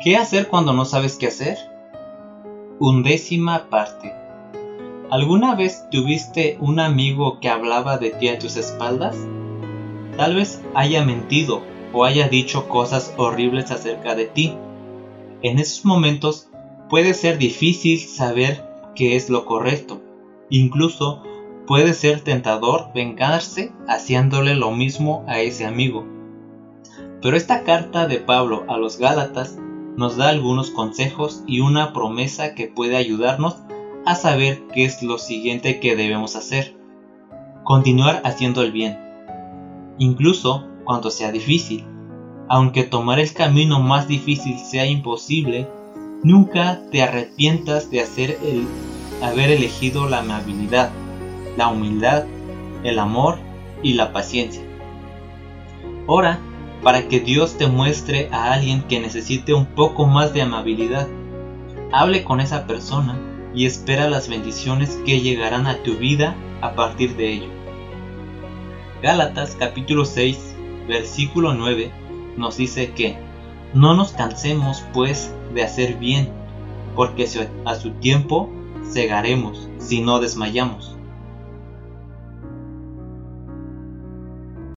¿Qué hacer cuando no sabes qué hacer? Undécima parte. ¿Alguna vez tuviste un amigo que hablaba de ti a tus espaldas? Tal vez haya mentido o haya dicho cosas horribles acerca de ti. En esos momentos puede ser difícil saber qué es lo correcto. Incluso puede ser tentador vengarse haciéndole lo mismo a ese amigo. Pero esta carta de Pablo a los Gálatas nos da algunos consejos y una promesa que puede ayudarnos a saber qué es lo siguiente que debemos hacer. Continuar haciendo el bien, incluso cuando sea difícil. Aunque tomar el camino más difícil sea imposible, nunca te arrepientas de hacer el, haber elegido la amabilidad, la humildad, el amor y la paciencia. Para que Dios te muestre a alguien que necesite un poco más de amabilidad. Hable con esa persona y espera las bendiciones que llegarán a tu vida a partir de ello. Gálatas capítulo 6 versículo 9 nos dice que no nos cansemos pues de hacer bien, porque a su tiempo cegaremos si no desmayamos.